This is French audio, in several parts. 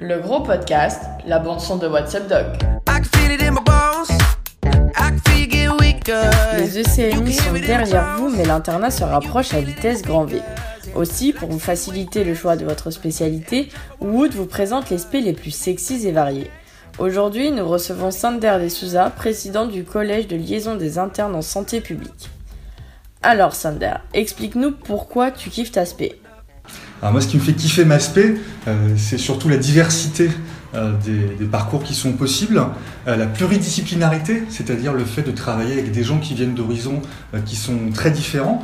Le gros podcast, la bande son de WhatsApp Doc. Les ECMI sont derrière vous, mais l'internat se rapproche à vitesse grand V. Aussi, pour vous faciliter le choix de votre spécialité, Wood vous présente les spé les plus sexys et variés. Aujourd'hui, nous recevons Sander De Souza, président du collège de liaison des internes en santé publique. Alors Sander, explique-nous pourquoi tu kiffes ta spé. Alors moi, ce qui me fait kiffer ma spé, euh, c'est surtout la diversité euh, des, parcours qui sont possibles, euh, la pluridisciplinarité, c'est-à-dire le fait de travailler avec des gens qui viennent d'horizons qui sont très différents,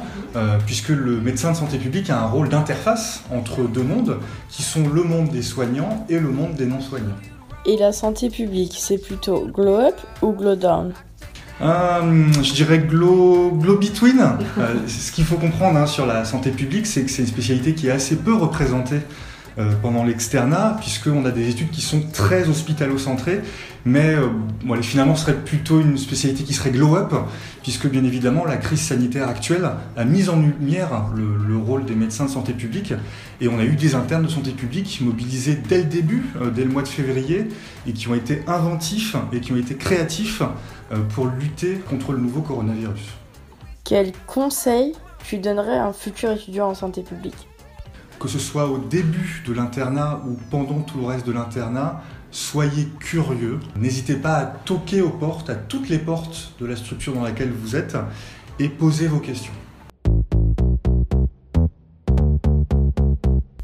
puisque le médecin de santé publique a un rôle d'interface entre deux mondes, qui sont le monde des soignants et le monde des non-soignants. Et la santé publique, c'est plutôt glow up ou glow down? Euh, je dirais glow between. Euh, ce qu'il faut comprendre hein, sur la santé publique, c'est que c'est une spécialité qui est assez peu représentée pendant l'externat, puisqu'on a des études qui sont très hospitalo-centrées, mais euh, finalement ce serait plutôt une spécialité qui serait glow-up, puisque bien évidemment la crise sanitaire actuelle a mis en lumière le, rôle des médecins de santé publique, et on a eu des internes de santé publique mobilisés dès le début, euh, dès le mois de février, et qui ont été inventifs et qui ont été créatifs pour lutter contre le nouveau coronavirus. Quel conseil tu donnerais à un futur étudiant en santé publique? Que ce soit au début de l'internat ou pendant tout le reste de l'internat, soyez curieux. N'hésitez pas à toquer aux portes, à toutes les portes de la structure dans laquelle vous êtes et posez vos questions.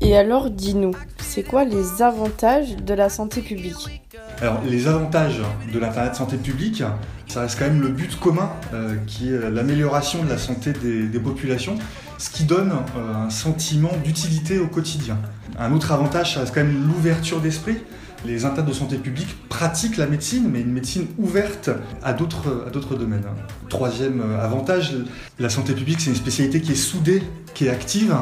Et alors, dis-nous, c'est quoi les avantages de la santé publique? Alors, les avantages de l'internat de santé publique, ça reste quand même le but commun, euh, qui est l'amélioration de la santé des populations ce qui donne euh, un sentiment d'utilité au quotidien. Un autre avantage, ça reste quand même l'ouverture d'esprit. Les internes de santé publique pratiquent la médecine, mais une médecine ouverte à d'autres domaines. Troisième euh, avantage, la santé publique, c'est une spécialité qui est soudée, qui est active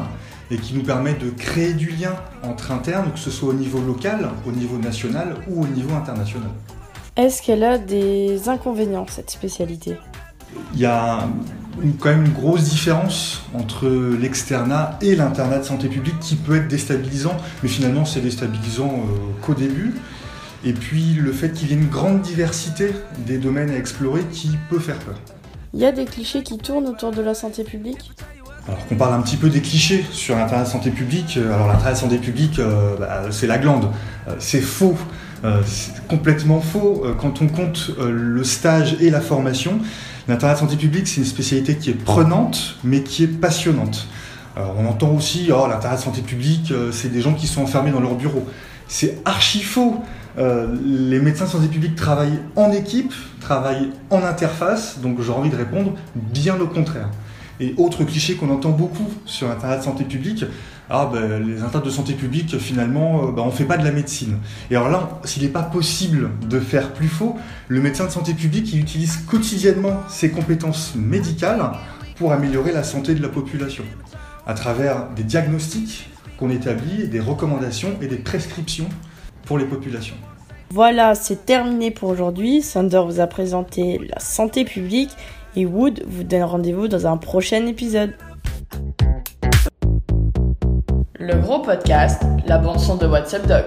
et qui nous permet de créer du lien entre internes, que ce soit au niveau local, au niveau national ou au niveau international. Est-ce qu'elle a des inconvénients, cette spécialité? Il y a quand même une grosse différence entre l'externat et l'internat de santé publique qui peut être déstabilisant, mais finalement c'est déstabilisant euh, qu'au début. Et puis le fait qu'il y ait une grande diversité des domaines à explorer qui peut faire peur. Il y a des clichés qui tournent autour de la santé publique? Alors qu'on parle un petit peu des clichés sur l'internat de santé publique, euh, alors l'internat de santé publique, euh, bah, c'est la glande. c'est faux. c'est complètement faux. Quand on compte le stage et la formation, L'internat de santé publique, c'est une spécialité qui est prenante, mais qui est passionnante. on entend aussi, oh, l'internat de santé publique, euh, c'est des gens qui sont enfermés dans leur bureau. C'est archi faux. Euh, les médecins de santé publique travaillent en équipe, travaillent en interface, donc j'ai envie de répondre bien au contraire. Et autre cliché qu'on entend beaucoup sur l'internat de santé publique, ah ben, les internats de santé publique, finalement, euh, ben, on ne fait pas de la médecine. Et alors là, s'il n'est pas possible de faire plus faux, le médecin de santé publique, il utilise quotidiennement ses compétences médicales pour améliorer la santé de la population, à travers des diagnostics qu'on établit, des recommandations et des prescriptions pour les populations. Voilà, c'est terminé pour aujourd'hui. Sander vous a présenté la santé publique et Wood vous donne rendez-vous dans un prochain épisode. Le gros podcast, la bande son de WhatsApp Doc.